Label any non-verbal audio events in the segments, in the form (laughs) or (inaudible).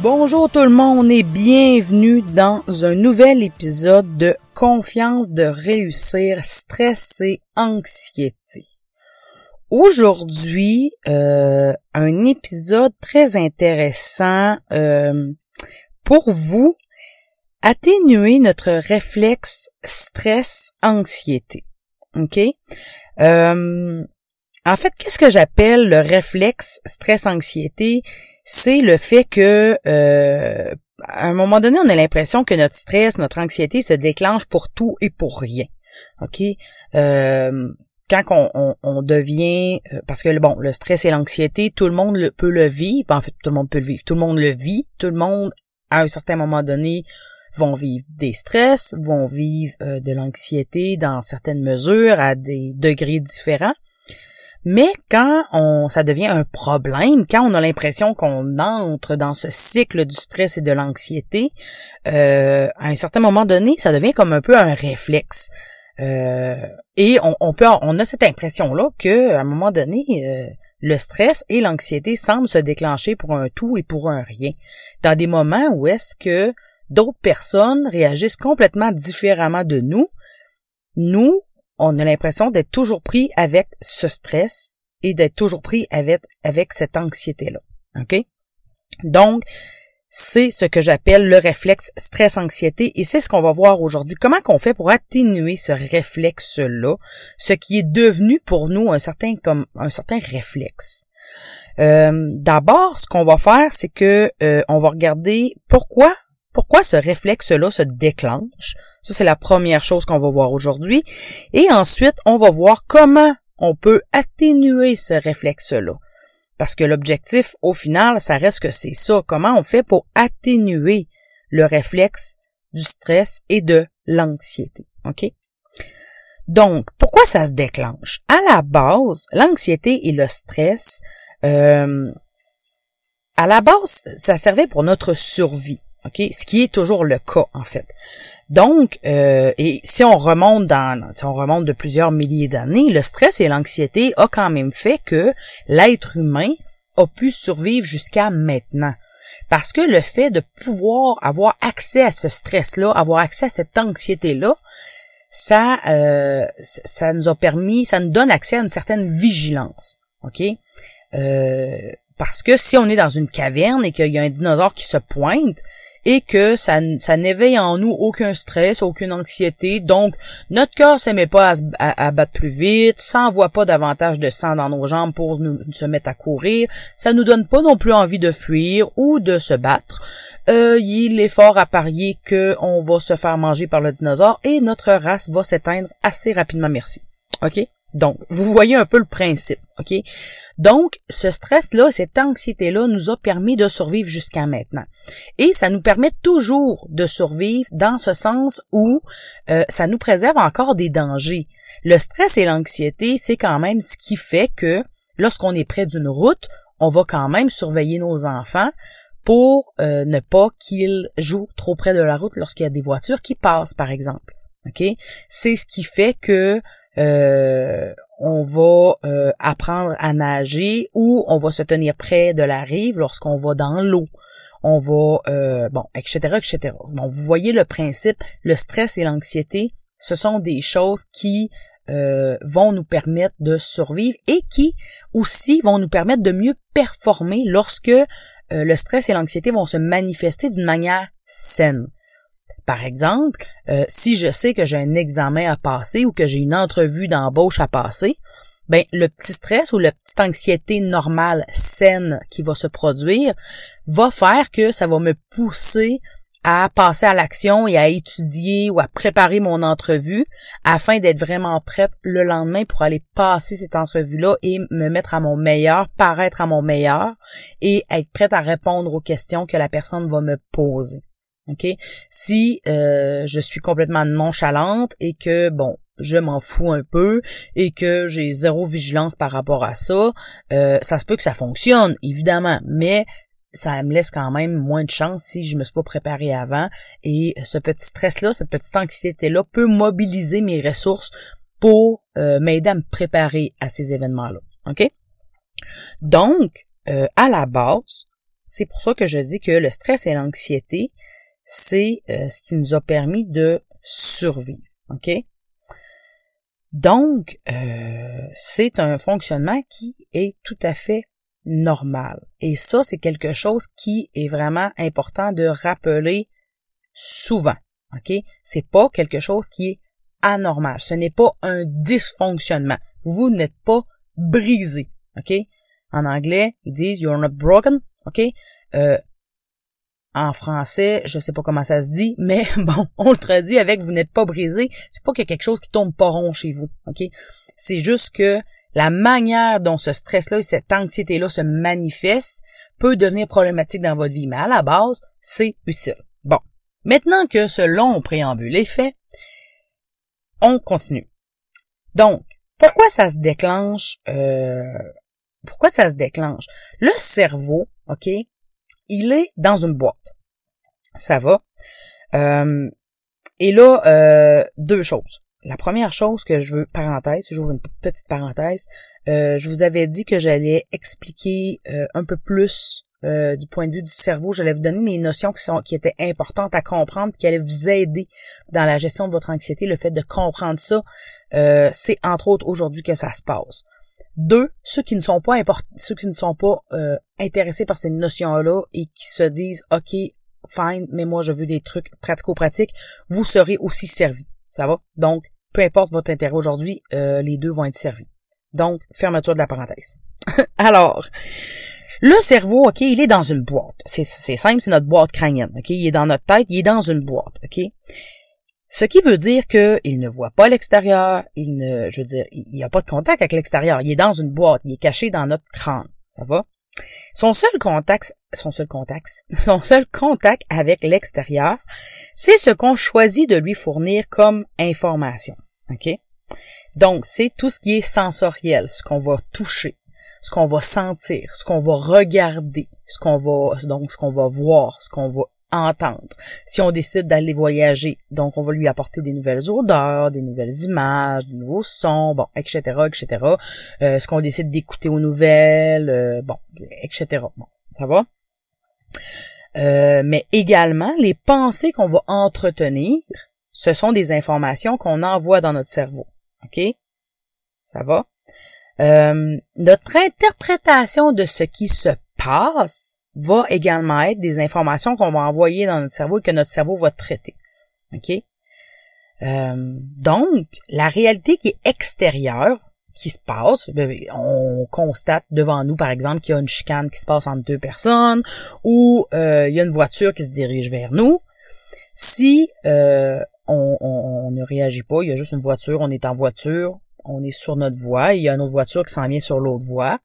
Bonjour tout le monde et bienvenue dans un nouvel épisode de Confiance de réussir, stress et anxiété. Aujourd'hui, euh, un épisode très intéressant euh, pour vous atténuer notre réflexe stress-anxiété. OK? Euh, en fait, qu'est-ce que j'appelle le réflexe stress-anxiété? C'est le fait que euh, à un moment donné, on a l'impression que notre stress, notre anxiété se déclenche pour tout et pour rien. OK? Euh, quand on, devient parce que bon le stress et l'anxiété tout le monde le, peut le vivre en fait tout le monde peut le vivre tout le monde le vit tout le monde à un certain moment donné vont vivre des stress, vont vivre euh, de l'anxiété dans certaines mesures à des degrés différents. Mais quand on, ça devient un problème, quand on a l'impression qu'on entre dans ce cycle du stress et de l'anxiété, euh, à un certain moment donné, ça devient comme un peu un réflexe. Euh, et on, peut, on a cette impression-là que, à un moment donné, le stress et l'anxiété semblent se déclencher pour un tout et pour un rien. Dans des moments où est-ce que d'autres personnes réagissent complètement différemment de nous, nous, on a l'impression d'être toujours pris avec ce stress et d'être toujours pris avec, avec cette anxiété-là. OK? Donc, c'est ce que j'appelle le réflexe stress-anxiété et c'est ce qu'on va voir aujourd'hui. Comment qu'on fait pour atténuer ce réflexe-là, ce qui est devenu pour nous un certain comme un certain réflexe? Euh, D'abord, ce qu'on va faire, c'est que euh, on va regarder pourquoi pourquoi ce réflexe-là se déclenche? Ça, c'est la première chose qu'on va voir aujourd'hui. Et ensuite, on va voir comment on peut atténuer ce réflexe-là. Parce que l'objectif, au final, ça reste que c'est ça. Comment on fait pour atténuer le réflexe du stress et de l'anxiété. OK? Donc, pourquoi ça se déclenche? À la base, l'anxiété et le stress, euh, à la base, ça servait pour notre survie. Ce qui est toujours le cas, en fait. Donc, euh, et si on remonte dans, si on remonte de plusieurs milliers d'années, le stress et l'anxiété a quand même fait que l'être humain a pu survivre jusqu'à maintenant. Parce que le fait de pouvoir avoir accès à ce stress-là, avoir accès à cette anxiété-là, ça, euh, ça nous a permis, ça nous donne accès à une certaine vigilance, ok? Euh, Parce que si on est dans une caverne et qu'il y a un dinosaure qui se pointe, et que ça, n'éveille en nous aucun stress, aucune anxiété. Donc, notre cœur s'aimait pas à, battre plus vite, ça envoie pas davantage de sang dans nos jambes pour nous, se mettre à courir, ça nous donne pas non plus envie de fuir ou de se battre. Euh, il est fort à parier qu'on va se faire manger par le dinosaure et notre race va s'éteindre assez rapidement, merci. OK? Donc, vous voyez un peu le principe, OK? Donc, ce stress-là, cette anxiété-là nous a permis de survivre jusqu'à maintenant. Et ça nous permet toujours de survivre dans ce sens où euh, ça nous préserve encore des dangers. Le stress et l'anxiété, c'est quand même ce qui fait que lorsqu'on est près d'une route, on va quand même surveiller nos enfants pour euh, ne pas qu'ils jouent trop près de la route lorsqu'il y a des voitures qui passent, par exemple. OK? C'est ce qui fait que euh, on va euh, apprendre à nager ou on va se tenir près de la rive lorsqu'on va dans l'eau. On va, euh, bon, etc., etc. Bon, vous voyez le principe, le stress et l'anxiété, ce sont des choses qui vont nous permettre de survivre et qui aussi vont nous permettre de mieux performer lorsque le stress et l'anxiété vont se manifester d'une manière saine. Par exemple, euh, si je sais que j'ai un examen à passer ou que j'ai une entrevue d'embauche à passer, ben le petit stress ou la petite anxiété normale saine qui va se produire va faire que ça va me pousser à passer à l'action et à étudier ou à préparer mon entrevue afin d'être vraiment prête le lendemain pour aller passer cette entrevue-là et me mettre à mon meilleur, paraître à mon meilleur et être prête à répondre aux questions que la personne va me poser. OK? Si euh, je suis complètement nonchalante et que, bon, je m'en fous un peu et que j'ai zéro vigilance par rapport à ça, euh, ça se peut que ça fonctionne, évidemment, mais ça me laisse quand même moins de chance si je me suis pas préparé avant et ce petit stress-là, cette petite anxiété-là peut mobiliser mes ressources pour euh, m'aider à me préparer à ces événements-là. OK? Donc, à la base, c'est pour ça que je dis que le stress et l'anxiété, c'est euh, ce qui nous a permis de survivre. OK? Donc, c'est un fonctionnement qui est tout à fait normal. Et ça, c'est quelque chose qui est vraiment important de rappeler souvent. OK? C'est pas quelque chose qui est anormal. Ce n'est pas un dysfonctionnement. Vous n'êtes pas brisé. OK? En anglais, ils disent you're not broken. OK? Euh, en français, je sais pas comment ça se dit, mais (laughs) bon, on le traduit avec vous n'êtes pas brisé. C'est pas qu'il y a quelque chose qui tombe pas rond chez vous. OK? C'est juste que la manière dont ce stress-là et cette anxiété-là se manifeste peut devenir problématique dans votre vie, mais à la base, c'est utile. Bon. Maintenant que ce long préambule est fait, on continue. Donc, pourquoi ça se déclenche euh, Pourquoi ça se déclenche? Le cerveau, ok, il est dans une boîte. Ça va. Euh, et là, euh, deux choses. La première chose que je veux, parenthèse, j'ouvre une petite parenthèse, euh, je vous avais dit que j'allais expliquer euh, un peu plus du point de vue du cerveau, j'allais vous donner des notions qui, sont, qui étaient importantes à comprendre, qui allaient vous aider dans la gestion de votre anxiété. Le fait de comprendre ça, c'est entre autres aujourd'hui que ça se passe. Deux, ceux qui ne sont pas ceux qui ne sont pas intéressés par ces notions-là et qui se disent OK, fine, mais moi je veux des trucs pratico-pratiques, vous serez aussi servis. Ça va? Donc, peu importe votre intérêt aujourd'hui, euh, les deux vont être servis. Donc, fermeture de la parenthèse. (laughs) Alors, le cerveau, OK, il est dans une boîte. C'est simple, c'est notre boîte crânienne. OK? Il est dans notre tête, il est dans une boîte. OK? Ce qui veut dire qu'il ne voit pas l'extérieur, il ne, je veux dire, il n'y a pas de contact avec l'extérieur. Il est dans une boîte, il est caché dans notre crâne. Ça va? Son seul contact, son seul contact, (laughs) son seul contact avec l'extérieur, c'est ce qu'on choisit de lui fournir comme information. OK? Donc, c'est tout ce qui est sensoriel, ce qu'on va toucher, ce qu'on va sentir, ce qu'on va regarder, ce qu'on va, donc, ce qu'on va voir, ce qu'on va entendre. Si on décide d'aller voyager, donc on va lui apporter des nouvelles odeurs, des nouvelles images, des nouveaux sons, bon, etc., etc. Euh, ce qu'on décide d'écouter aux nouvelles, euh, bon, etc. Bon, ça va? Euh, mais également, les pensées qu'on va entretenir, ce sont des informations qu'on envoie dans notre cerveau. OK? Ça va? notre interprétation de ce qui se passe va également être des informations qu'on va envoyer dans notre cerveau et que notre cerveau va traiter. OK? Euh, donc, la réalité qui est extérieure, qui se passe, ben, on constate devant nous, par exemple, qu'il y a une chicane qui se passe entre deux personnes ou euh, il y a une voiture qui se dirige vers nous. Si euh, on, on, ne réagit pas, il y a juste une voiture, on est en voiture, on est sur notre voie, il y a une autre voiture qui s'en vient sur l'autre voie,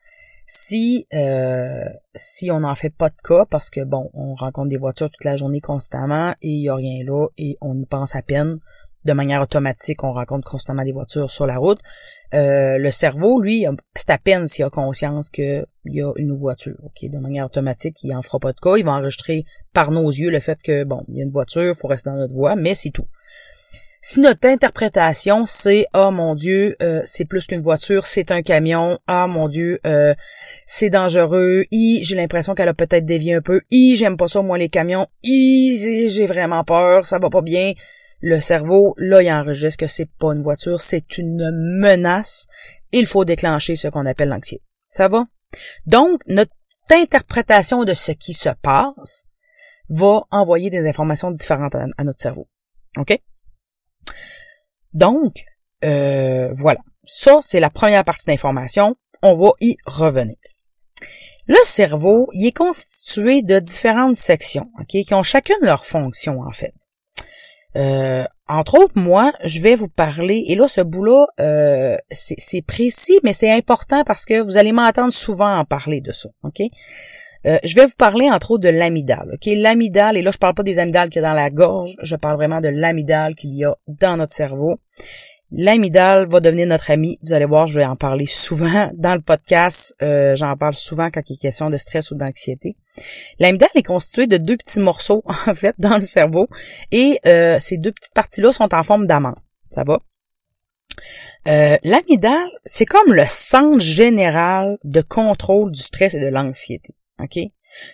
si euh, si on n'en fait pas de cas parce que bon, on rencontre des voitures toute la journée constamment et il y a rien là et on y pense à peine de manière automatique, on rencontre constamment des voitures sur la route. Euh, le cerveau, lui, c'est à peine s'il a conscience qu'il y a une voiture. Ok, de manière automatique, il en fera pas de cas. Il va enregistrer par nos yeux le fait que bon, il y a une voiture, il faut rester dans notre voie, mais c'est tout. Si notre interprétation c'est oh mon Dieu, euh, c'est plus qu'une voiture, c'est un camion, ah mon Dieu, euh, c'est dangereux, i j'ai l'impression qu'elle a peut-être dévié un peu, i j'aime pas ça moi les camions, i j'ai vraiment peur, ça va pas bien. Le cerveau, là, il enregistre que c'est pas une voiture, c'est une menace. Il faut déclencher ce qu'on appelle l'anxiété. Ça va? Donc, notre interprétation de ce qui se passe va envoyer des informations différentes à notre cerveau. OK? Donc, euh, voilà. Ça, c'est la première partie d'information. On va y revenir. Le cerveau, il est constitué de différentes sections, ok, qui ont chacune leur fonction en fait. Euh, entre autres, moi, je vais vous parler, et là, ce bout-là, euh, c'est précis, mais c'est important parce que vous allez m'entendre souvent en parler de ça, ok? Euh, je vais vous parler entre autres de l'amidale. OK, l'amidale et là je parle pas des amygdales qu'il y a dans la gorge, je parle vraiment de l'amidale qu'il y a dans notre cerveau. L'amidale va devenir notre ami. Vous allez voir, je vais en parler souvent dans le podcast. Euh, j'en parle souvent quand il est question de stress ou d'anxiété. L'amidale est constituée de deux petits morceaux, (laughs) en fait, dans le cerveau. Et euh, ces deux petites parties-là sont en forme d'amande. Ça va? Euh, l'amidale, c'est comme le centre général de contrôle du stress et de l'anxiété. OK?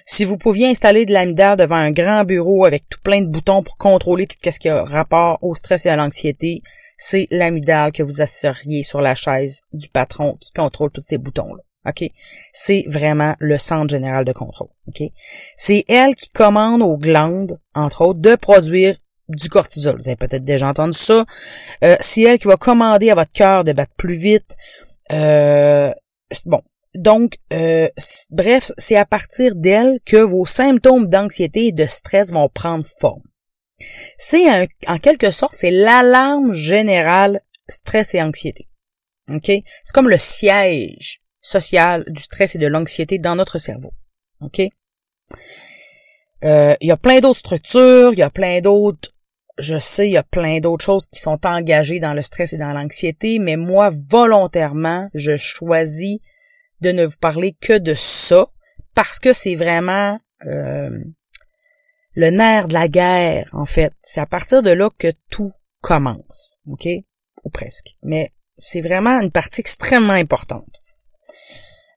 Si vous pouviez installer de l'amidale devant un grand bureau avec tout plein de boutons pour contrôler tout ce qui a rapport au stress et à l'anxiété, c'est l'amygdale que vous asseriez sur la chaise du patron qui contrôle tous ces boutons-là. OK? C'est vraiment le centre général de contrôle. OK? C'est elle qui commande aux glandes, entre autres, de produire du cortisol. Vous avez peut-être déjà entendu ça. Euh, c'est elle qui va commander à votre cœur de battre plus vite. Euh, bon. Donc, euh, bref, c'est à partir d'elle que vos symptômes d'anxiété et de stress vont prendre forme. C'est en quelque sorte, c'est l'alarme générale stress et anxiété. OK? C'est comme le siège social du stress et de l'anxiété dans notre cerveau. OK? Euh, il y a plein d'autres structures, il y a plein d'autres, je sais, il y a plein d'autres choses qui sont engagées dans le stress et dans l'anxiété, mais moi, volontairement, je choisis de ne vous parler que de ça parce que c'est vraiment euh, le nerf de la guerre, en fait. C'est à partir de là que tout commence, OK? Ou presque. Mais c'est vraiment une partie extrêmement importante.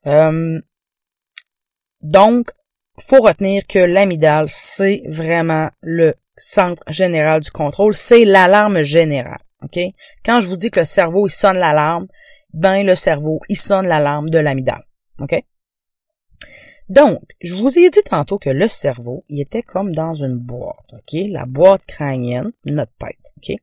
Euh, donc, faut retenir que l'amidale, c'est vraiment le centre général du contrôle, c'est l'alarme générale. OK? Quand je vous dis que le cerveau, il sonne l'alarme, ben le cerveau, il sonne l'alarme de l'amidale. OK? Donc, je vous ai dit tantôt que le cerveau, il était comme dans une boîte, OK? La boîte crânienne, notre tête, OK?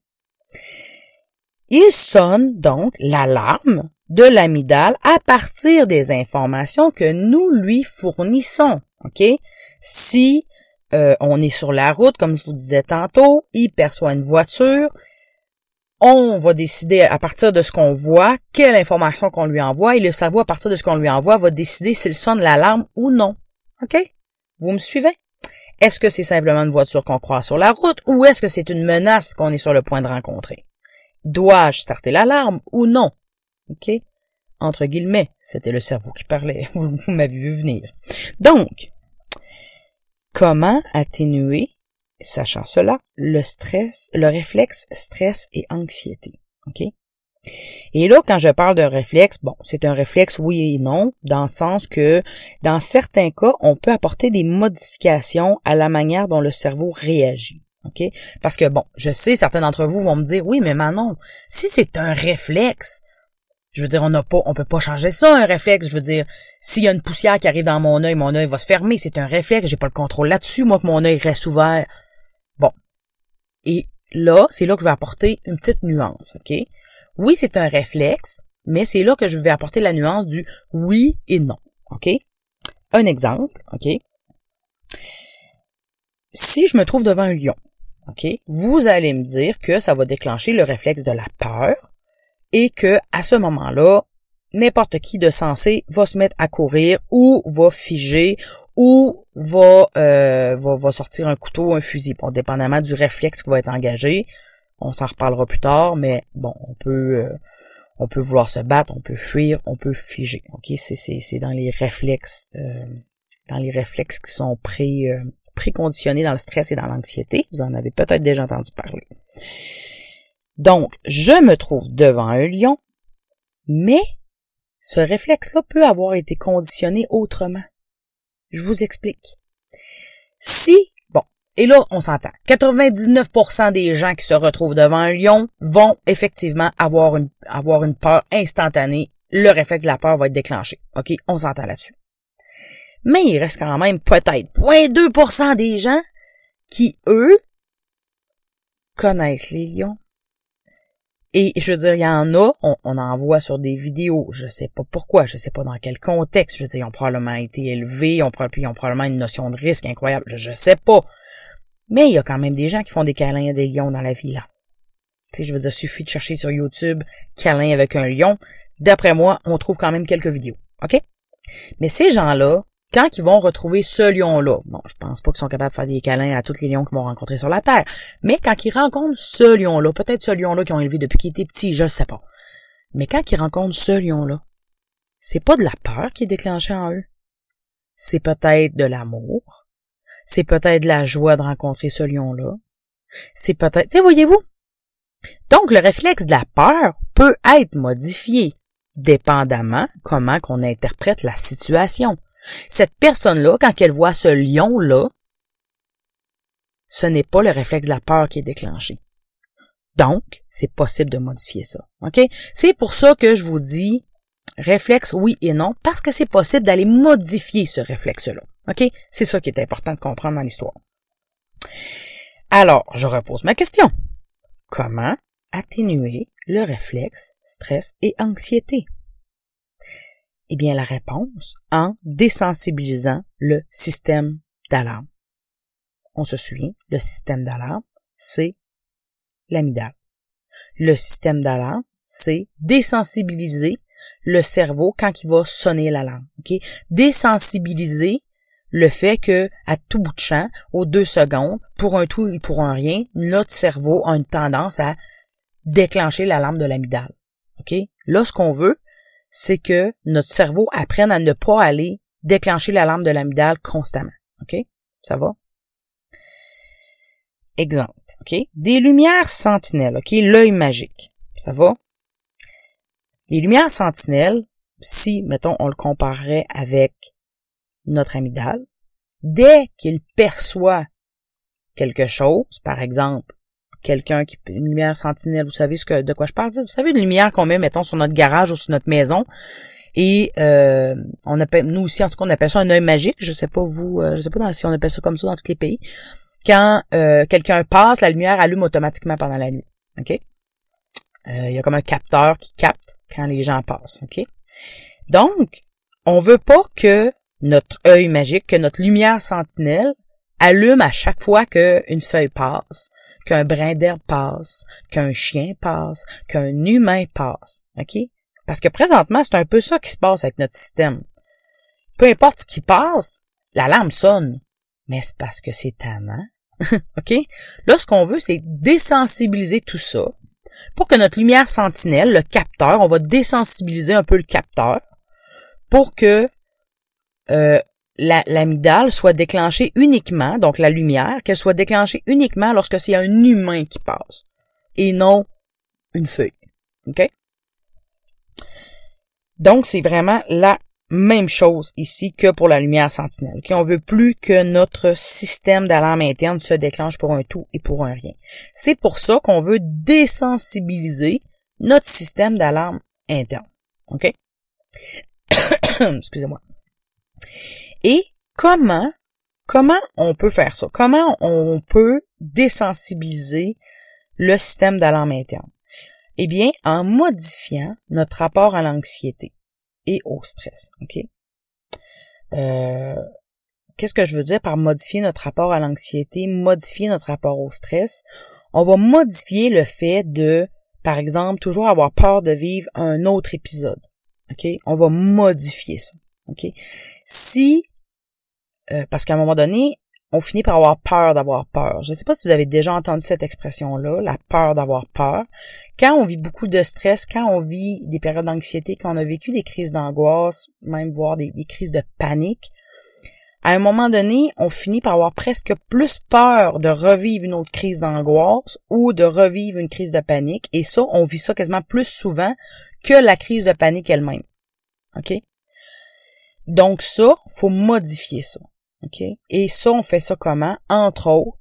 Il sonne donc l'alarme de l'amygdale à partir des informations que nous lui fournissons, OK? Si euh, on est sur la route, comme je vous disais tantôt, il perçoit une voiture, on va décider à partir de ce qu'on voit, quelle information qu'on lui envoie, et le cerveau à partir de ce qu'on lui envoie va décider s'il sonne l'alarme ou non. OK? Vous me suivez? Est-ce que c'est simplement une voiture qu'on croit sur la route ou est-ce que c'est une menace qu'on est sur le point de rencontrer? Dois-je starter l'alarme ou non? OK? Entre guillemets, c'était le cerveau qui parlait. (laughs) Vous m'avez vu venir. Donc, comment atténuer sachant cela, le stress, le réflexe stress et anxiété. OK? Et là, quand je parle de réflexe, bon, c'est un réflexe oui et non, dans le sens que dans certains cas, on peut apporter des modifications à la manière dont le cerveau réagit. Parce que bon, je sais, certains d'entre vous vont me dire, oui, mais Manon, si c'est un réflexe, je veux dire, on n'a pas, on peut pas changer ça, un réflexe. Je veux dire, s'il y a une poussière qui arrive dans mon œil, mon œil va se fermer. C'est un réflexe. J'ai pas le contrôle là-dessus. Moi, que mon œil reste ouvert. Et là, c'est là que je vais apporter une petite nuance, OK? Oui, c'est un réflexe, mais c'est là que je vais apporter la nuance du oui et non, OK? Un exemple, OK? Si je me trouve devant un lion, OK? Vous allez me dire que ça va déclencher le réflexe de la peur et que, à ce moment-là, n'importe qui de sensé va se mettre à courir ou va figer ou va, euh, va, va sortir un couteau, un fusil, bon, dépendamment du réflexe qui va être engagé. On s'en reparlera plus tard, mais bon, on peut euh, on peut vouloir se battre, on peut fuir, on peut figer. Ok, c'est c'est c'est dans les réflexes euh, dans les réflexes qui sont pré préconditionnés dans le stress et dans l'anxiété. Vous en avez peut-être déjà entendu parler. Donc, je me trouve devant un lion, mais ce réflexe-là peut avoir été conditionné autrement. Je vous explique. Si, bon, et là, on s'entend, 99% des gens qui se retrouvent devant un lion vont effectivement avoir une, avoir peur instantanée. Le réflexe de la peur va être déclenché. OK? On s'entend là-dessus. Mais il reste quand même peut-être 0.2% des gens qui, eux, connaissent les lions, Et je veux dire, il y en a, on, en voit sur des vidéos, je sais pas pourquoi, je sais pas dans quel contexte, je veux dire, ils ont probablement été élevés, ils ont, probablement une notion de risque incroyable, je, je sais pas. Mais il y a quand même des gens qui font des câlins à des lions dans la vie, là. Tu je veux dire, suffit de chercher sur YouTube câlin avec un lion. D'après moi, on trouve quand même quelques vidéos. OK? Mais ces gens-là, quand ils vont retrouver ce lion-là, bon, je pense pas qu'ils sont capables de faire des câlins à tous les lions qu'ils vont rencontrer sur la Terre, mais quand ils rencontrent ce lion-là, peut-être ce lion-là qu'ils ont élevé depuis qu'ils étaient petits, je sais pas. Mais quand ils rencontrent ce lion-là, c'est pas de la peur qui est déclenchée en eux. C'est peut-être de l'amour. C'est peut-être de la joie de rencontrer ce lion-là. C'est peut-être, tu voyez-vous? Donc, le réflexe de la peur peut être modifié, dépendamment comment qu'on interprète la situation. Cette personne-là, quand elle voit ce lion-là, ce n'est pas le réflexe de la peur qui est déclenché. Donc, c'est possible de modifier ça. OK? C'est pour ça que je vous dis réflexe oui et non, parce que c'est possible d'aller modifier ce réflexe-là. OK? C'est ça qui est important de comprendre dans l'histoire. Alors, je repose ma question. Comment atténuer le réflexe stress et anxiété? Eh bien, la réponse en désensibilisant le système d'alarme. On se souvient, le système d'alarme, c'est l'amidale. Le système d'alarme, c'est désensibiliser le cerveau quand il va sonner l'alarme. Ok, Désensibiliser le fait que à tout bout de champ, aux deux secondes, pour un tout et pour un rien, notre cerveau a une tendance à déclencher l'alarme de l'amidale. OK? Là, ce qu'on veut, c'est que notre cerveau apprenne à ne pas aller déclencher l'alarme de l'amygdale constamment. OK? Ça va? Exemple. OK? Des lumières sentinelles. OK? L'œil magique. Ça va? Les lumières sentinelles, si, mettons, on le comparerait avec notre amygdale, dès qu'il perçoit quelque chose, par exemple, quelqu'un qui une lumière sentinelle, vous savez ce que de quoi je parle, vous savez une lumière qu'on met mettons sur notre garage ou sur notre maison. Et euh, on appelle nous aussi en tout cas on appelle ça un œil magique, je sais pas vous euh, je sais pas si on appelle ça comme ça dans tous les pays. Quand euh, quelqu'un passe, la lumière allume automatiquement pendant la nuit. OK? Il y a comme un capteur qui capte quand les gens passent, OK? Donc, on veut pas que notre œil magique, que notre lumière sentinelle allume à chaque fois qu'une feuille passe qu'un brin d'herbe passe, qu'un chien passe, qu'un humain passe. OK? Parce que présentement, c'est un peu ça qui se passe avec notre système. Peu importe ce qui passe, l'alarme sonne. Mais c'est parce que c'est tannant. (laughs) OK? Là, ce qu'on veut, c'est désensibiliser tout ça pour que notre lumière sentinelle, le capteur, on va désensibiliser un peu le capteur pour que euh, l'amygdale soit déclenchée uniquement, donc la lumière, qu'elle soit déclenchée uniquement lorsque c'est un humain qui passe et non une feuille. OK? Donc, c'est vraiment la même chose ici que pour la lumière sentinelle. OK? On veut plus que notre système d'alarme interne se déclenche pour un tout et pour un rien. C'est pour ça qu'on veut désensibiliser notre système d'alarme interne. OK? (coughs) Excusez-moi. Et comment, comment on peut faire ça? Comment on peut désensibiliser le système d'alarme interne? Eh bien, en modifiant notre rapport à l'anxiété et au stress. OK? Euh, qu'est-ce que je veux dire par modifier notre rapport à l'anxiété, modifier notre rapport au stress? On va modifier le fait de, par exemple, toujours avoir peur de vivre un autre épisode. OK? On va modifier ça. OK? Si euh, parce qu'à un moment donné, on finit par avoir peur d'avoir peur. Je ne sais pas si vous avez déjà entendu cette expression-là, la peur d'avoir peur. Quand on vit beaucoup de stress, quand on vit des périodes d'anxiété, quand on a vécu des crises d'angoisse, même voire des, crises de panique, à un moment donné, on finit par avoir presque plus peur de revivre une autre crise d'angoisse ou de revivre une crise de panique. Et ça, on vit ça quasiment plus souvent que la crise de panique elle-même. OK? Donc ça, faut modifier ça. OK? Et ça, on fait ça comment? Entre autres,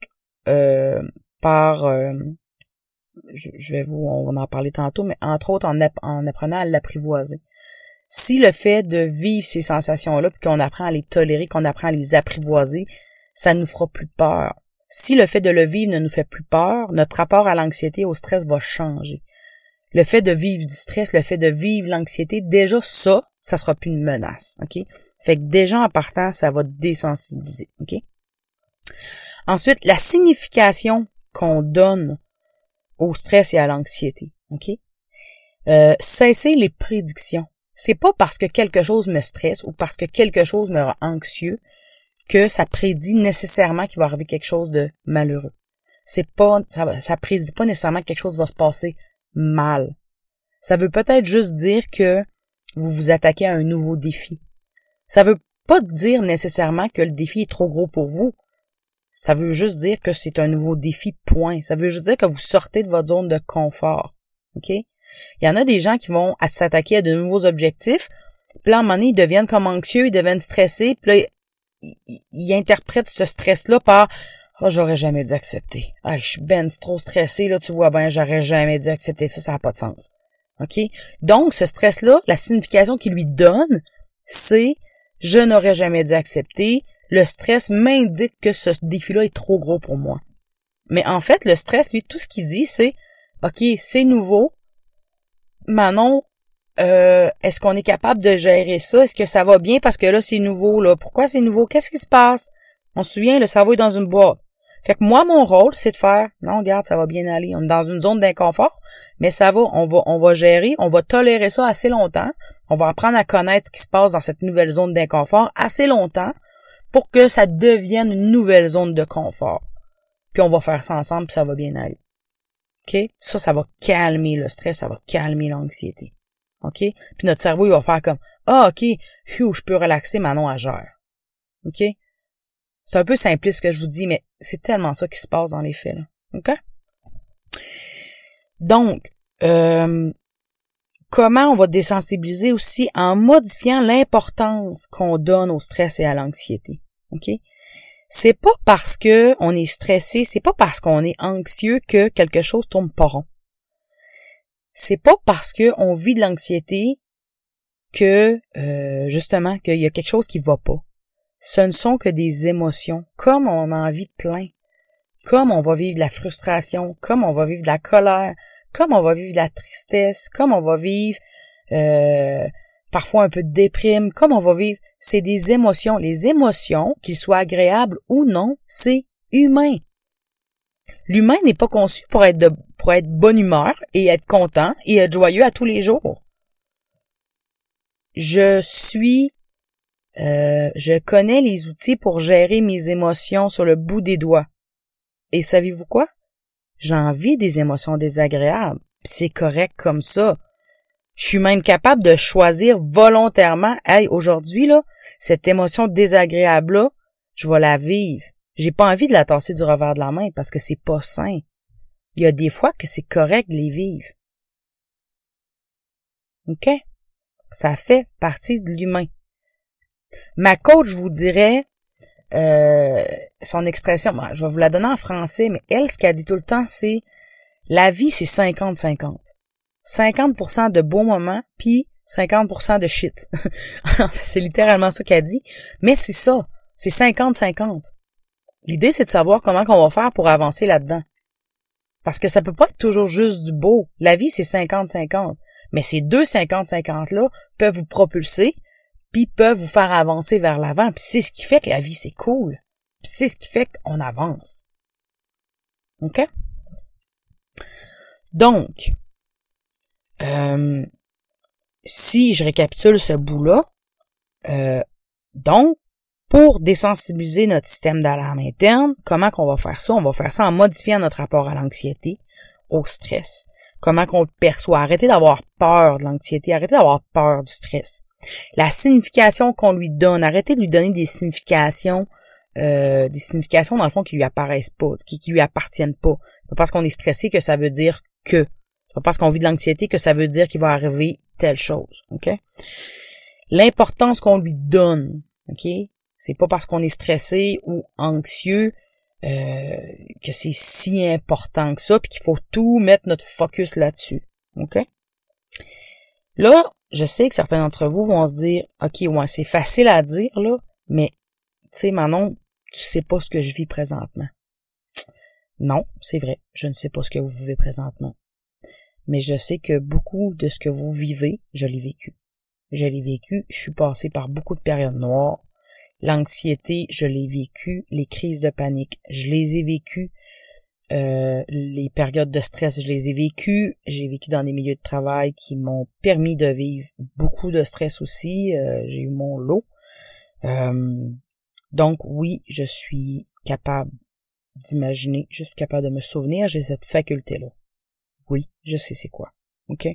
euh, par euh, je, vais vous, on va en parler tantôt, mais entre autres en, en apprenant à l'apprivoiser. Si le fait de vivre ces sensations-là, puis qu'on apprend à les tolérer, qu'on apprend à les apprivoiser, ça nous fera plus peur. Si le fait de le vivre ne nous fait plus peur, notre rapport à l'anxiété, au stress va changer. Le fait de vivre du stress, le fait de vivre l'anxiété, déjà ça, ça sera plus une menace, ok? Fait que déjà en partant, ça va désensibiliser, ok? Ensuite, la signification qu'on donne au stress et à l'anxiété, ok? Euh, cesser les prédictions. C'est pas parce que quelque chose me stresse ou parce que quelque chose me rend anxieux que ça prédit nécessairement qu'il va arriver quelque chose de malheureux. C'est pas, ça, ça prédit pas nécessairement que quelque chose va se passer mal. Ça veut peut-être juste dire que vous vous attaquez à un nouveau défi. Ça veut pas dire nécessairement que le défi est trop gros pour vous. Ça veut juste dire que c'est un nouveau défi, point. Ça veut juste dire que vous sortez de votre zone de confort. OK? Il y en a des gens qui vont s'attaquer à de nouveaux objectifs, puis là, à un ils deviennent comme anxieux, ils deviennent stressés, puis là, ils, interprètent ce stress-là par oh, j'aurais jamais dû accepter. Ah, je suis ben trop stressé, là, tu vois ben, j'aurais jamais dû accepter ça, ça n'a pas de sens. OK? Donc, ce stress-là, la signification qu'il lui donne, c'est je n'aurais jamais dû accepter. Le stress m'indique que ce défi-là est trop gros pour moi. Mais en fait, le stress, lui, tout ce qu'il dit, c'est OK, c'est nouveau. Manon, euh, est-ce qu'on est capable de gérer ça? Est-ce que ça va bien? Parce que là, c'est nouveau, là. Pourquoi c'est nouveau? Qu'est-ce qui se passe? On se souvient, le cerveau est dans une boîte. Fait que moi, mon rôle, c'est de faire, non, regarde, ça va bien aller. On est dans une zone d'inconfort, mais ça va, on va, on va gérer, on va tolérer ça assez longtemps. On va apprendre à connaître ce qui se passe dans cette nouvelle zone d'inconfort assez longtemps pour que ça devienne une nouvelle zone de confort. Puis on va faire ça ensemble, puis ça va bien aller. OK? Ça, ça va calmer le stress, ça va calmer l'anxiété. OK? Puis notre cerveau, il va faire comme, ah, OK, je peux relaxer, maintenant à gère. OK? C'est un peu simpliste ce que je vous dis, mais c'est tellement ça qui se passe dans les faits. OK? Donc, euh, comment on va désensibiliser aussi en modifiant l'importance qu'on donne au stress et à l'anxiété? OK? C'est pas parce que on est stressé, c'est pas parce qu'on est anxieux que quelque chose tourne pas rond. C'est pas parce que on vit de l'anxiété que euh, justement qu'il y a quelque chose qui va pas ce ne sont que des émotions, comme on a envie de plein, comme on va vivre de la frustration, comme on va vivre de la colère, comme on va vivre de la tristesse, comme on va vivre euh, parfois un peu de déprime, comme on va vivre, c'est des émotions. Les émotions, qu'ils soient agréables ou non, c'est humain. L'humain n'est pas conçu pour être de, pour être bonne humeur et être content et être joyeux à tous les jours. Je suis euh, je connais les outils pour gérer mes émotions sur le bout des doigts. Et savez-vous quoi? J'ai envie des émotions désagréables. C'est correct comme ça. Je suis même capable de choisir volontairement, hey, aujourd'hui, là, cette émotion désagréable-là, je vais la vivre. J'ai pas envie de la tasser du revers de la main parce que c'est pas sain. Il y a des fois que c'est correct de les vivre. OK? Ça fait partie de l'humain. Ma coach vous dirait euh, son expression, je vais vous la donner en français, mais elle, ce qu'elle dit tout le temps, c'est la vie, c'est 50-50. 50%, de beaux moments, puis 50% de shit. (laughs) c'est littéralement ça qu'elle dit. Mais c'est ça. C'est 50-50. L'idée, c'est de savoir comment qu'on va faire pour avancer là-dedans. Parce que ça peut pas être toujours juste du beau. La vie, c'est 50-50. Mais ces deux 50-50-là peuvent vous propulser puis peuvent vous faire avancer vers l'avant. Puis c'est ce qui fait que la vie, c'est cool. Puis c'est ce qui fait qu'on avance. OK? Donc, euh, si je récapitule ce bout-là, euh, donc, pour désensibiliser notre système d'alarme interne, comment qu'on va faire ça? On va faire ça en modifiant notre rapport à l'anxiété, au stress. Comment qu'on le perçoit? Arrêtez d'avoir peur de l'anxiété, arrêtez d'avoir peur du stress. La signification qu'on lui donne, arrêtez de lui donner des significations, euh, des significations dans le fond qui lui apparaissent pas, qui, lui appartiennent pas. C'est pas parce qu'on est stressé que ça veut dire que. C'est pas parce qu'on vit de l'anxiété que ça veut dire qu'il va arriver telle chose. OK? L'importance qu'on lui donne, OK? C'est pas parce qu'on est stressé ou anxieux euh, que c'est si important que ça, puis qu'il faut tout mettre notre focus là-dessus. OK? Là, je sais que certains d'entre vous vont se dire, OK, ouais, c'est facile à dire, là, mais, tu sais, Manon, tu sais pas ce que je vis présentement. Non, c'est vrai, je ne sais pas ce que vous vivez présentement. mais je sais que beaucoup de ce que vous vivez, je l'ai vécu. Je l'ai vécu, je suis passé par beaucoup de périodes noires. L'anxiété, je l'ai vécu. Les crises de panique, je les ai vécues. Euh, les périodes de stress, je les ai vécues. J'ai vécu dans des milieux de travail qui m'ont permis de vivre beaucoup de stress aussi. Euh, j'ai eu mon lot. Euh, donc oui, je suis capable d'imaginer, je suis capable de me souvenir, j'ai cette faculté-là. Oui, je sais c'est quoi. OK?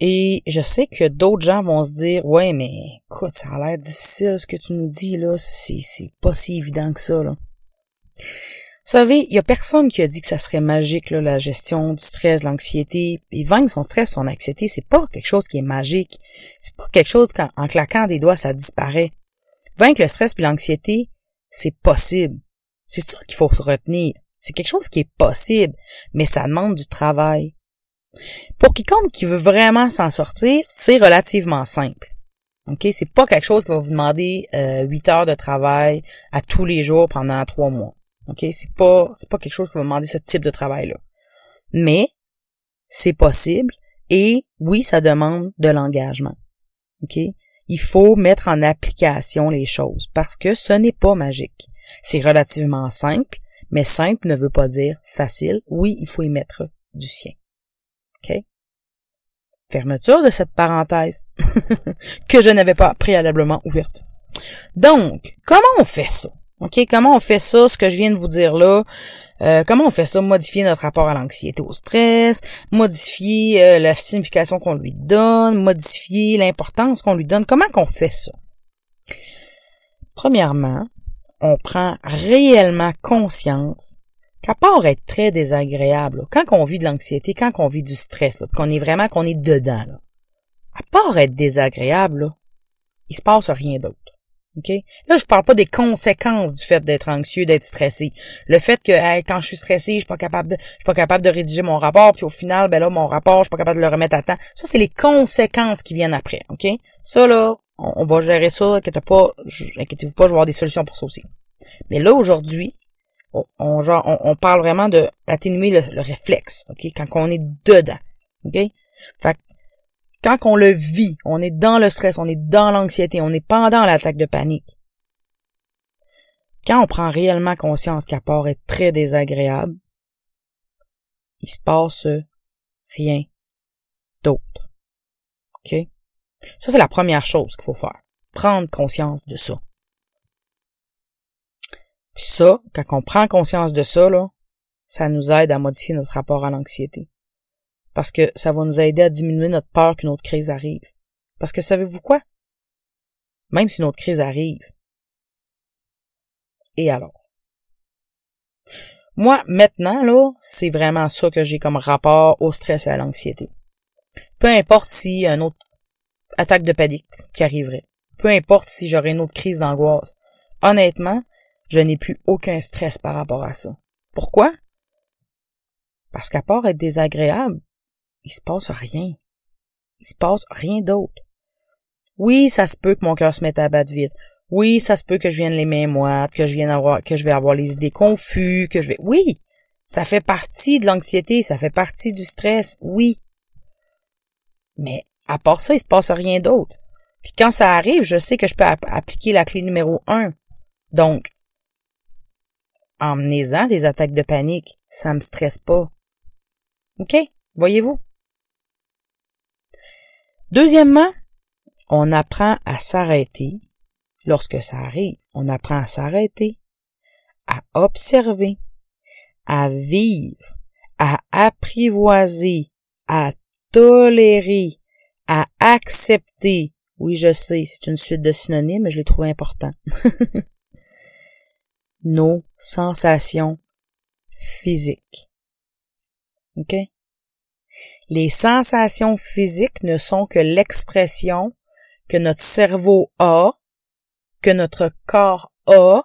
Et je sais que d'autres gens vont se dire, ouais, mais écoute, ça a l'air difficile ce que tu nous dis, là. C'est, pas si évident que ça, là. Vous savez, il y a personne qui a dit que ça serait magique, la gestion du stress, l'anxiété. Et vaincre son stress, son anxiété, c'est pas quelque chose qui est magique. C'est pas quelque chose qu'en claquant des doigts, ça disparaît. Vaincre le stress puis l'anxiété, c'est possible. C'est ça qu'il faut retenir. C'est quelque chose qui est possible, mais ça demande du travail. Pour quiconque qui veut vraiment s'en sortir, c'est relativement simple. OK? C'est pas quelque chose qui va vous demander euh, 8 heures de travail à tous les jours pendant trois mois. OK? C'est pas, c'est pas quelque chose qui va demander ce type de travail-là. Mais, c'est possible et oui, ça demande de l'engagement. OK? Il faut mettre en application les choses parce que ce n'est pas magique. C'est relativement simple, mais simple ne veut pas dire facile. Oui, il faut y mettre du sien. OK? Fermeture de cette parenthèse (laughs) que je n'avais pas préalablement ouverte. Donc, comment on fait ça? OK? Comment on fait ça, ce que je viens de vous dire là? Euh, comment on fait ça? Modifier notre rapport à l'anxiété, au stress, modifier euh, la signification qu'on lui donne, modifier l'importance qu'on lui donne? Comment qu'on fait ça? Premièrement, on prend réellement conscience qu'à part être très désagréable, quand on vit de l'anxiété, quand on vit du stress, qu'on est vraiment qu'on est dedans, là, à part être désagréable, là, il se passe rien d'autre. Là, je parle pas des conséquences du fait d'être anxieux, d'être stressé. Le fait que quand je suis stressé, je suis pas capable je suis pas capable de rédiger mon rapport, puis au final, ben là, mon rapport, je suis pas capable de le remettre à temps. Ça, c'est les conséquences qui viennent après, OK? Ça, là, on, va gérer ça, inquiétez pas, inquiétez-vous pas, je vais avoir des solutions pour ça aussi. Mais là, aujourd'hui, on, on, parle vraiment de atténuer le, réflexe, OK? Quand on est dedans? Fait quand on le vit, on est dans le stress, on est dans l'anxiété, on est pendant l'attaque de panique. Quand on prend réellement conscience qu'à part être très désagréable, il se passe rien d'autre. OK? Ça, c'est la première chose qu'il faut faire. Prendre conscience de ça. Puis ça, quand on prend conscience de ça, là, ça nous aide à modifier notre rapport à l'anxiété parce que ça va nous aider à diminuer notre peur qu'une autre crise arrive. Parce que savez-vous quoi? Même si une autre crise arrive. Et alors? Moi, maintenant, là, c'est vraiment ça que j'ai comme rapport au stress et à l'anxiété. Peu importe si une autre attaque de panique qui arriverait. Peu importe si j'aurais une autre crise d'angoisse. Honnêtement, je n'ai plus aucun stress par rapport à ça. Pourquoi? Parce qu'à part être désagréable, il se passe rien. Il se passe rien d'autre. Oui, ça se peut que mon cœur se mette à battre vite. Oui, ça se peut que je vienne les mains moites, que je vienne avoir, que je vais avoir les idées confuses, que je vais, oui, ça fait partie de l'anxiété, ça fait partie du stress, oui. Mais, à part ça, il se passe rien d'autre. Puis quand ça arrive, je sais que je peux appliquer la clé numéro un. Donc, en menant des attaques de panique, ça me stresse pas. OK? Voyez-vous? Deuxièmement, on apprend à s'arrêter lorsque ça arrive. On apprend à s'arrêter, à observer, à vivre, à apprivoiser, à tolérer, à accepter. Oui, je sais, c'est une suite de synonymes, mais je les trouve importants. (laughs) Nos sensations physiques. Les sensations physiques ne sont que l'expression que notre cerveau a, que notre corps a,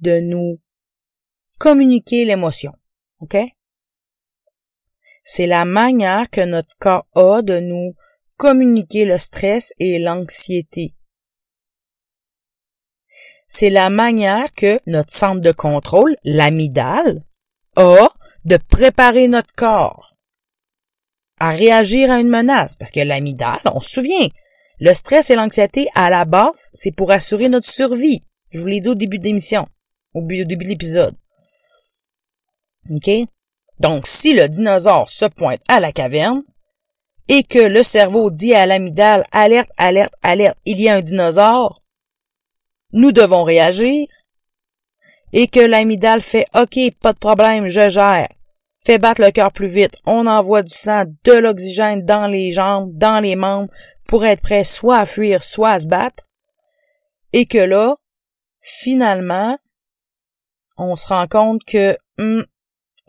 de nous communiquer l'émotion. OK? C'est la manière que notre corps a de nous communiquer le stress et l'anxiété. C'est la manière que notre centre de contrôle, l'amygdale, a de préparer notre corps à réagir à une menace. Parce que l'amygdale, on se souvient, le stress et l'anxiété, à la base, c'est pour assurer notre survie. Je vous l'ai dit au début de l'émission, au début de l'épisode. OK? Donc, si le dinosaure se pointe à la caverne et que le cerveau dit à l'amygdale, alerte, alerte, alerte, il y a un dinosaure, nous devons réagir et que l'amygdale fait OK, pas de problème, je gère. Fait battre le cœur plus vite. On envoie du sang, de l'oxygène dans les jambes, dans les membres, pour être prêt soit à fuir, soit à se battre. Et que là, finalement, on se rend compte que, hum,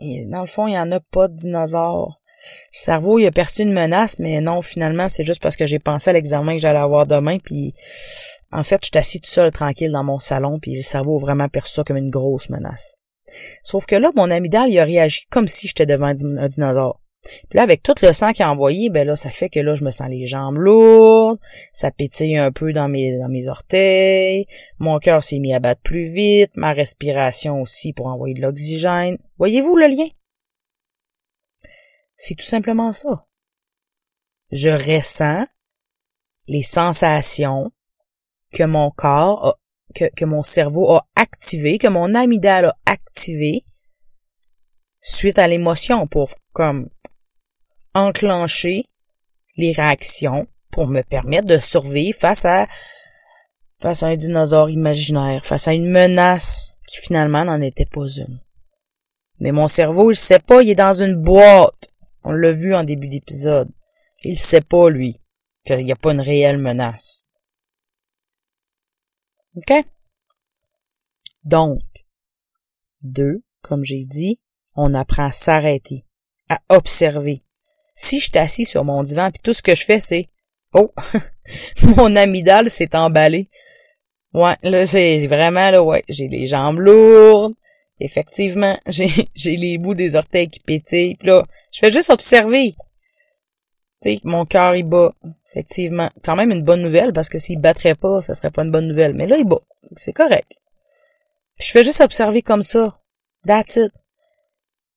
dans le fond, il n'y en a pas de dinosaures. Le cerveau, il a perçu une menace, mais non, finalement, c'est juste parce que j'ai pensé à l'examen que j'allais avoir demain, puis en fait, je suis assis tout seul, tranquille, dans mon salon, puis le cerveau a vraiment perçu ça comme une grosse menace. Sauf que là, mon amygdale, il a réagi comme si j'étais devant un dinosaure. Puis là, avec tout le sang qu'il a envoyé, ben là, ça fait que là, je me sens les jambes lourdes, ça pétille un peu dans mes, dans mes orteils, mon cœur s'est mis à battre plus vite, ma respiration aussi pour envoyer de l'oxygène. Voyez-vous le lien? C'est tout simplement ça. Je ressens les sensations que mon corps a, que, mon cerveau a activé, que mon amygdale a activé suite à l'émotion pour comme enclencher les réactions pour me permettre de survivre face à face à un dinosaure imaginaire, face à une menace qui finalement n'en était pas une. Mais mon cerveau, il sait pas, il est dans une boîte. On l'a vu en début d'épisode. Il sait pas, lui, qu'il n'y a pas une réelle menace. OK? Donc, deux, comme j'ai dit, on apprend à s'arrêter, à observer. Si je suis assis sur mon divan puis tout ce que je fais c'est oh (laughs) mon amygdale s'est emballé. Ouais, là c'est vraiment là ouais, j'ai les jambes lourdes. Effectivement, (laughs) j'ai j'ai les bouts des orteils qui pétillent. Puis là, je fais juste observer. Sais, mon cœur il bat. Effectivement, quand même une bonne nouvelle parce que s'il battrait pas, ça serait pas une bonne nouvelle. Mais là, il bat. C'est correct. je fais juste observer comme ça. That's it.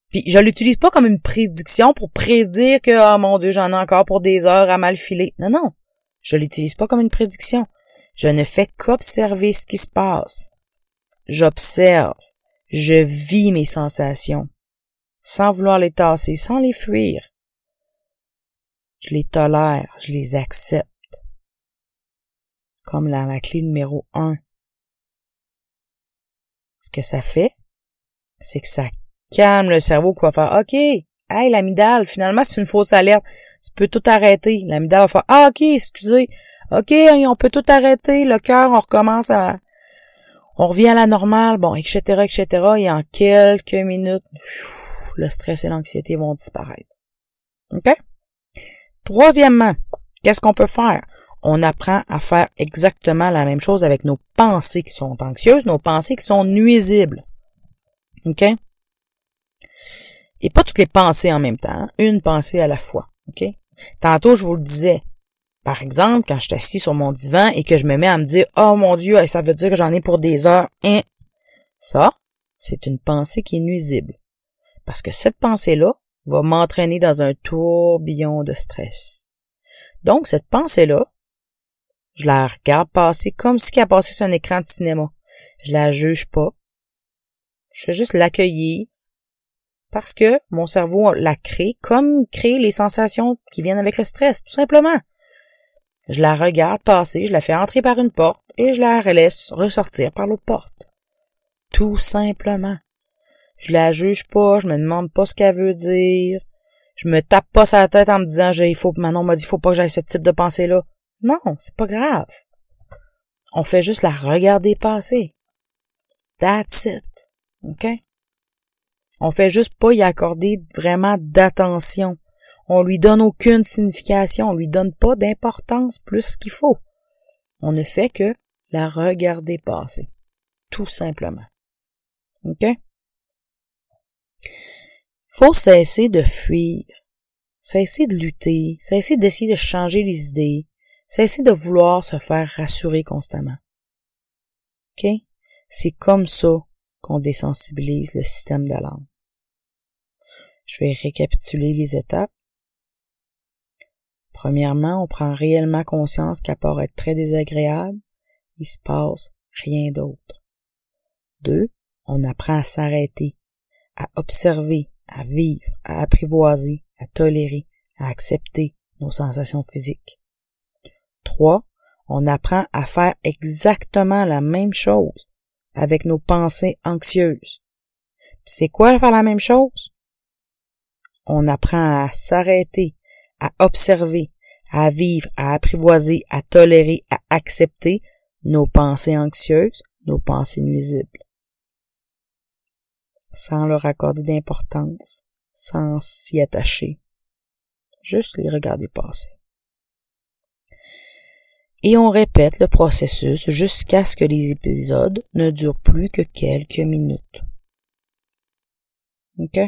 Puis je l'utilise pas comme une prédiction pour prédire que oh mon dieu, j'en ai encore pour des heures à mal filer. Non non, je l'utilise pas comme une prédiction. Je ne fais qu'observer ce qui se passe. J'observe, je vis mes sensations sans vouloir les tasser, sans les fuir. Je les tolère, je les accepte. Comme la clé numéro un. Ce que ça fait, c'est que ça calme le cerveau qui va faire OK, hey, l'amidale, finalement, c'est une fausse alerte. Tu peux tout arrêter. L'amidale va faire Ah, OK, excusez. OK, on peut tout arrêter. Le cœur, on recommence à. On revient à la normale, bon, etc., etc. Et en quelques minutes, le stress et l'anxiété vont disparaître. OK? Troisièmement, qu'est-ce qu'on peut faire? On apprend à faire exactement la même chose avec nos pensées qui sont anxieuses, nos pensées qui sont nuisibles. OK? Et pas toutes les pensées en même temps, hein? une pensée à la fois. OK? Tantôt, je vous le disais. Par exemple, quand je suis assis sur mon divan et que je me mets à me dire Oh mon Dieu, ça veut dire que j'en ai pour des heures. Hein? Ça, c'est une pensée qui est nuisible. Parce que cette pensée-là va m'entraîner dans un tourbillon de stress. Donc, cette pensée-là, je la regarde passer comme si elle passait sur un écran de cinéma. Je la juge pas. Je vais juste l'accueillir, parce que mon cerveau la crée comme crée les sensations qui viennent avec le stress, tout simplement. Je la regarde passer, je la fais entrer par une porte et je la laisse ressortir par l'autre porte. Tout simplement. Je la juge pas, je me demande pas ce qu'elle veut dire. Je me tape pas sa tête en me disant, il faut, Manon m'a dit, faut pas que j'aille ce type de pensée-là. Non, c'est pas grave. On fait juste la regarder passer. That's it. OK? On fait juste pas y accorder vraiment d'attention. On lui donne aucune signification, on lui donne pas d'importance plus qu'il faut. On ne fait que la regarder passer. Tout simplement. OK? Faut cesser de fuir, cesser de lutter, cesser d'essayer de changer les idées, cesser de vouloir se faire rassurer constamment. OK? C'est comme ça qu'on désensibilise le système d'alarme. Je vais récapituler les étapes. Premièrement, on prend réellement conscience qu'à part être très désagréable, il se passe rien d'autre. Deux, on apprend à s'arrêter, à observer, à vivre, à apprivoiser, à tolérer, à accepter nos sensations physiques. Trois, on apprend à faire exactement la même chose avec nos pensées anxieuses. C'est quoi faire la même chose? On apprend à s'arrêter, à observer, à vivre, à apprivoiser, à tolérer, à accepter nos pensées anxieuses, nos pensées nuisibles. Sans leur accorder d'importance, sans s'y attacher. Juste les regarder passer. Et on répète le processus jusqu'à ce que les épisodes ne durent plus que quelques minutes. OK?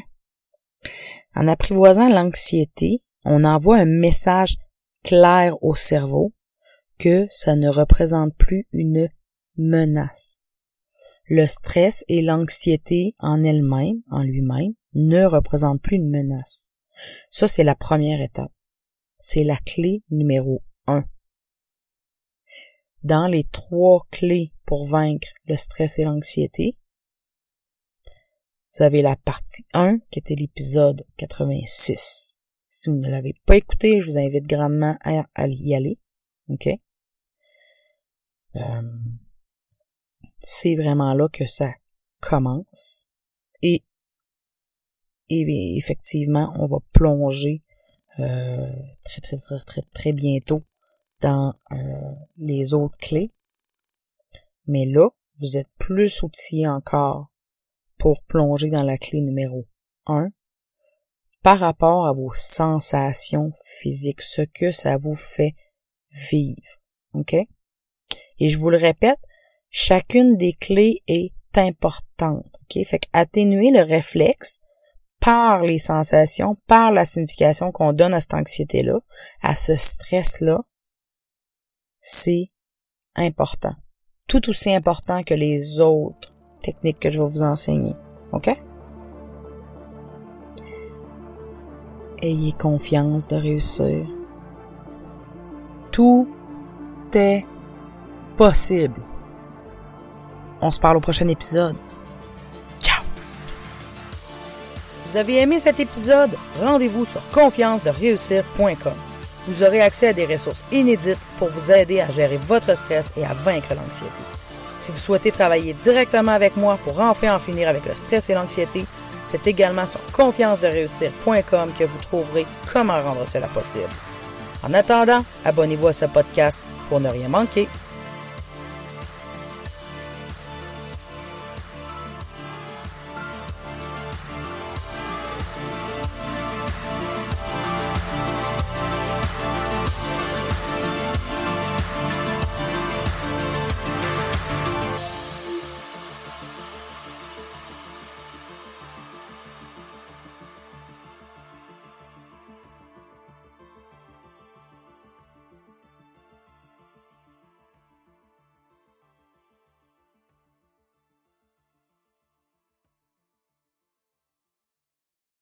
En apprivoisant l'anxiété, on envoie un message clair au cerveau que ça ne représente plus une menace. Le stress et l'anxiété en elle-même, en lui-même, ne représentent plus une menace. Ça, c'est la première étape. C'est la clé numéro un. Dans les trois clés pour vaincre le stress et l'anxiété, vous avez la partie 1 qui était l'épisode 86. Si vous ne l'avez pas écouté, je vous invite grandement à, y aller. OK? Euh, c'est vraiment là que ça commence. Et, et effectivement, on va plonger euh, très, très, très, très, très bientôt dans euh, les autres clés. Mais là, vous êtes plus outillé encore pour plonger dans la clé numéro 1 par rapport à vos sensations physiques, ce que ça vous fait vivre. OK? Et je vous le répète, chacune des clés est importante. OK? Fait qu'atténuer le réflexe par les sensations, par la signification qu'on donne à cette anxiété-là, à ce stress-là, c'est important. Tout aussi important que les autres techniques que je vais vous enseigner. OK? Ayez confiance de réussir. Tout est possible. On se parle au prochain épisode. Ciao! Vous avez aimé cet épisode? Rendez-vous sur confiance de réussir.com. Vous aurez accès à des ressources inédites pour vous aider à gérer votre stress et à vaincre l'anxiété. Si vous souhaitez travailler directement avec moi pour enfin en finir avec le stress et l'anxiété, c'est également sur confiance-de-réussir.com que vous trouverez comment rendre cela possible. En attendant, abonnez-vous à ce podcast pour ne rien manquer.